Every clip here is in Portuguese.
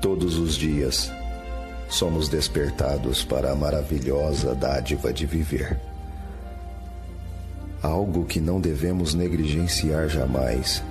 Todos os dias somos despertados para a maravilhosa dádiva de viver. Algo que não devemos negligenciar jamais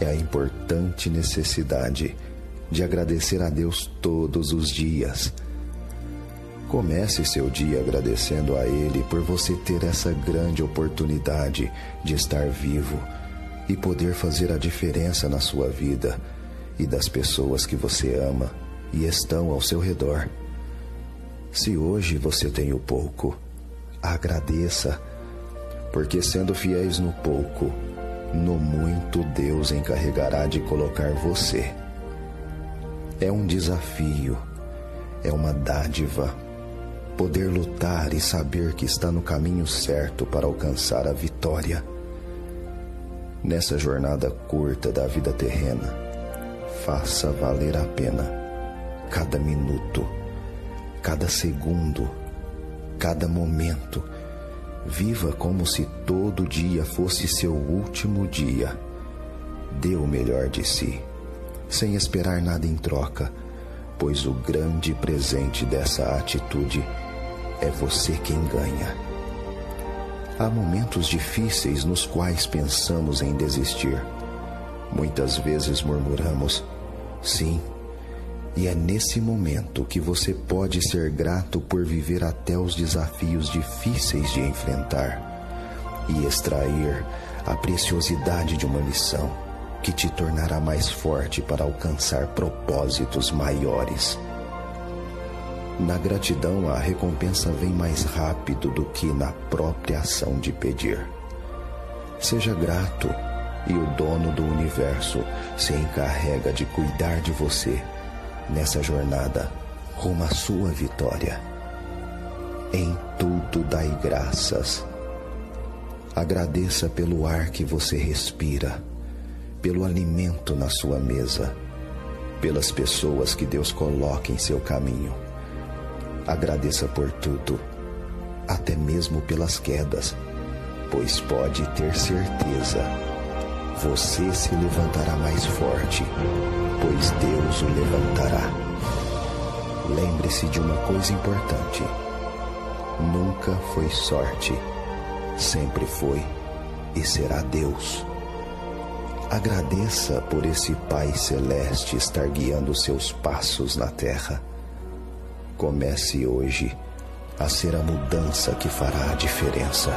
é a importante necessidade de agradecer a Deus todos os dias. Comece seu dia agradecendo a Ele por você ter essa grande oportunidade de estar vivo e poder fazer a diferença na sua vida e das pessoas que você ama e estão ao seu redor. Se hoje você tem o pouco, agradeça, porque sendo fiéis no pouco, no muito Deus encarregará de colocar você. É um desafio, é uma dádiva poder lutar e saber que está no caminho certo para alcançar a vitória. Nessa jornada curta da vida terrena, faça valer a pena cada minuto, cada segundo, cada momento. Viva como se todo dia fosse seu último dia. Dê o melhor de si, sem esperar nada em troca, pois o grande presente dessa atitude é você quem ganha. Há momentos difíceis nos quais pensamos em desistir. Muitas vezes murmuramos: sim, e é nesse momento que você pode ser grato por viver até os desafios difíceis de enfrentar e extrair a preciosidade de uma lição que te tornará mais forte para alcançar propósitos maiores. Na gratidão, a recompensa vem mais rápido do que na própria ação de pedir. Seja grato e o dono do universo se encarrega de cuidar de você nessa jornada rumo à sua vitória. Em tudo dai graças. Agradeça pelo ar que você respira, pelo alimento na sua mesa, pelas pessoas que Deus coloca em seu caminho Agradeça por tudo, até mesmo pelas quedas, pois pode ter certeza, você se levantará mais forte, pois Deus o levantará. Lembre-se de uma coisa importante: nunca foi sorte, sempre foi e será Deus. Agradeça por esse Pai Celeste estar guiando seus passos na terra Comece hoje a ser a mudança que fará a diferença.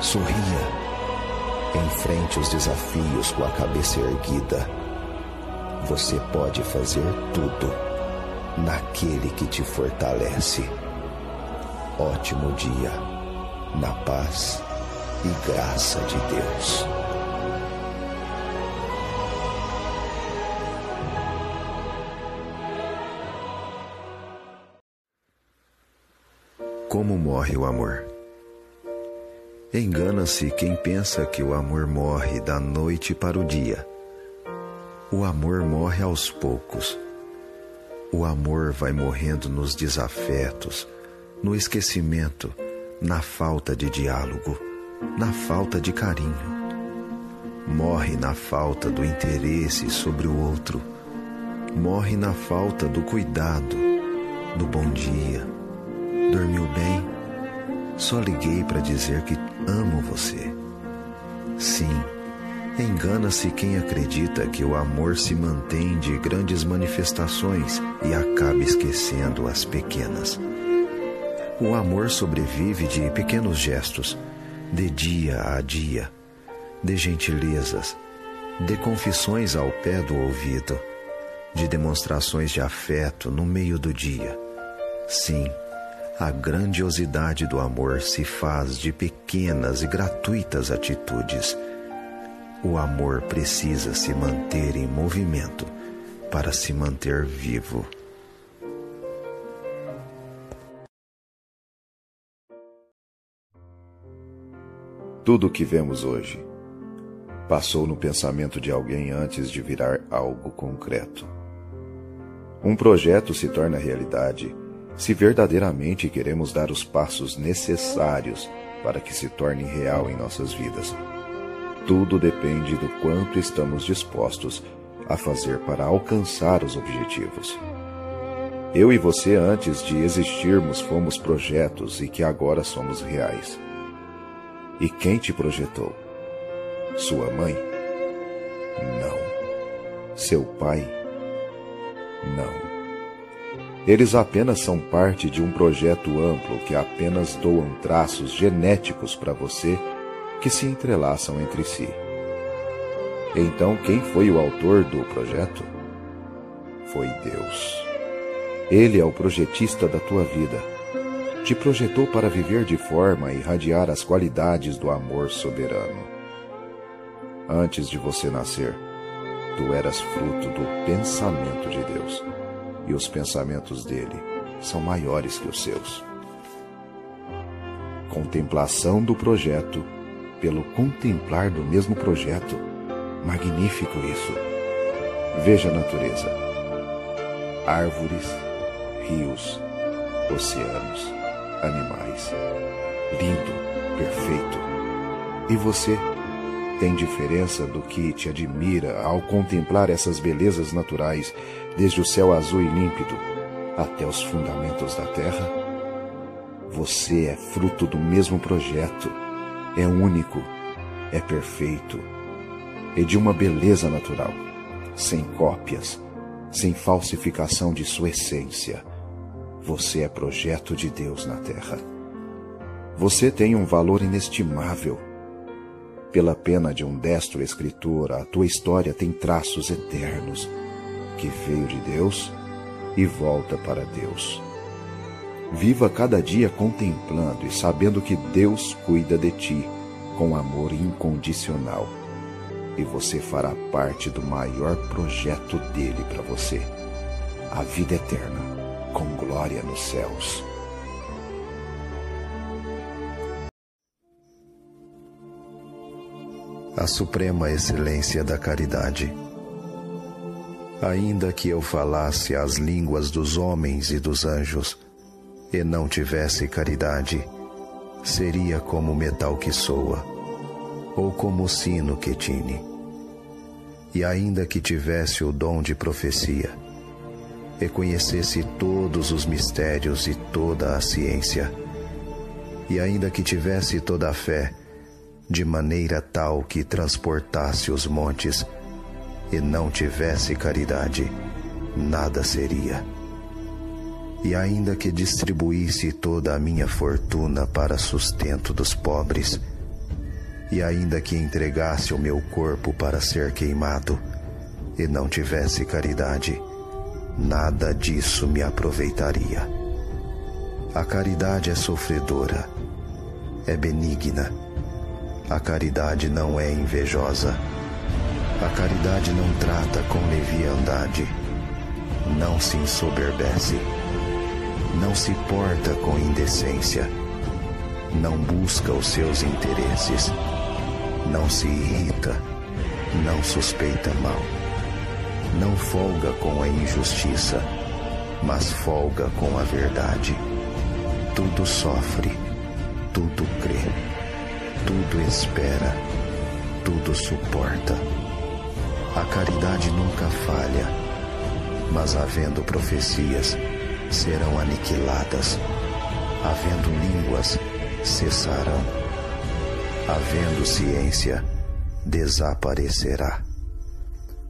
Sorria. Enfrente os desafios com a cabeça erguida. Você pode fazer tudo naquele que te fortalece. Ótimo dia, na paz e graça de Deus. Como morre o amor? Engana-se quem pensa que o amor morre da noite para o dia. O amor morre aos poucos. O amor vai morrendo nos desafetos, no esquecimento, na falta de diálogo, na falta de carinho. Morre na falta do interesse sobre o outro. Morre na falta do cuidado, do bom dia Dormiu bem? Só liguei para dizer que amo você. Sim, engana-se quem acredita que o amor se mantém de grandes manifestações e acaba esquecendo as pequenas. O amor sobrevive de pequenos gestos, de dia a dia, de gentilezas, de confissões ao pé do ouvido, de demonstrações de afeto no meio do dia. Sim, a grandiosidade do amor se faz de pequenas e gratuitas atitudes. O amor precisa se manter em movimento para se manter vivo. Tudo o que vemos hoje passou no pensamento de alguém antes de virar algo concreto. Um projeto se torna realidade se verdadeiramente queremos dar os passos necessários para que se torne real em nossas vidas. Tudo depende do quanto estamos dispostos a fazer para alcançar os objetivos. Eu e você, antes de existirmos, fomos projetos e que agora somos reais. E quem te projetou? Sua mãe? Não. Seu pai? Não. Eles apenas são parte de um projeto amplo que apenas doam traços genéticos para você que se entrelaçam entre si. Então, quem foi o autor do projeto? Foi Deus. Ele é o projetista da tua vida. Te projetou para viver de forma a irradiar as qualidades do amor soberano. Antes de você nascer, tu eras fruto do pensamento de Deus, e os pensamentos dele são maiores que os seus. Contemplação do projeto pelo contemplar do mesmo projeto. Magnífico isso. Veja a natureza. Árvores, rios, oceanos, animais. Lindo, perfeito. E você? Tem diferença do que te admira ao contemplar essas belezas naturais, desde o céu azul e límpido até os fundamentos da terra? Você é fruto do mesmo projeto, é único, é perfeito, e de uma beleza natural, sem cópias, sem falsificação de sua essência você é projeto de Deus na terra. Você tem um valor inestimável. Pela pena de um destro escritor, a tua história tem traços eternos, que veio de Deus e volta para Deus. Viva cada dia contemplando e sabendo que Deus cuida de ti com amor incondicional. E você fará parte do maior projeto dele para você a vida eterna com glória nos céus. A suprema excelência da caridade. Ainda que eu falasse as línguas dos homens e dos anjos, e não tivesse caridade, seria como metal que soa, ou como sino que tine. E ainda que tivesse o dom de profecia, e conhecesse todos os mistérios e toda a ciência, e ainda que tivesse toda a fé, de maneira tal que transportasse os montes, e não tivesse caridade, nada seria. E ainda que distribuísse toda a minha fortuna para sustento dos pobres, e ainda que entregasse o meu corpo para ser queimado, e não tivesse caridade, nada disso me aproveitaria. A caridade é sofredora, é benigna. A caridade não é invejosa. A caridade não trata com leviandade, não se ensoberbece, não se porta com indecência, não busca os seus interesses, não se irrita, não suspeita mal. Não folga com a injustiça, mas folga com a verdade. Tudo sofre, tudo crê, tudo espera, tudo suporta. A caridade nunca falha, mas havendo profecias, serão aniquiladas, havendo línguas, cessarão, havendo ciência, desaparecerá.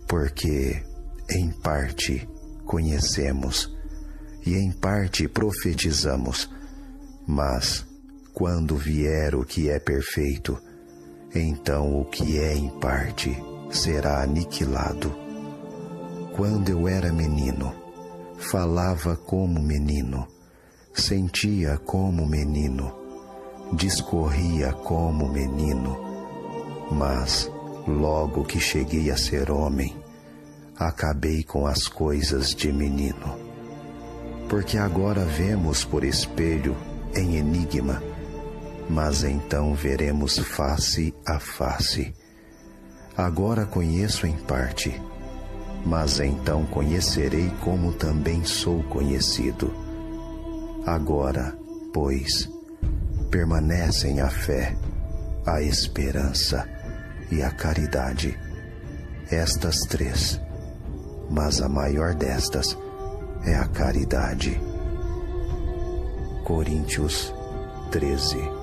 Porque em parte conhecemos e em parte profetizamos, mas quando vier o que é perfeito, então o que é em parte será aniquilado. Quando eu era menino, falava como menino, sentia como menino, discorria como menino, mas logo que cheguei a ser homem, acabei com as coisas de menino. Porque agora vemos por espelho em enigma, mas então veremos face a face. Agora conheço em parte, mas então conhecerei como também sou conhecido. Agora, pois, permanecem a fé, a esperança e a caridade, estas três mas a maior destas é a caridade. Coríntios 13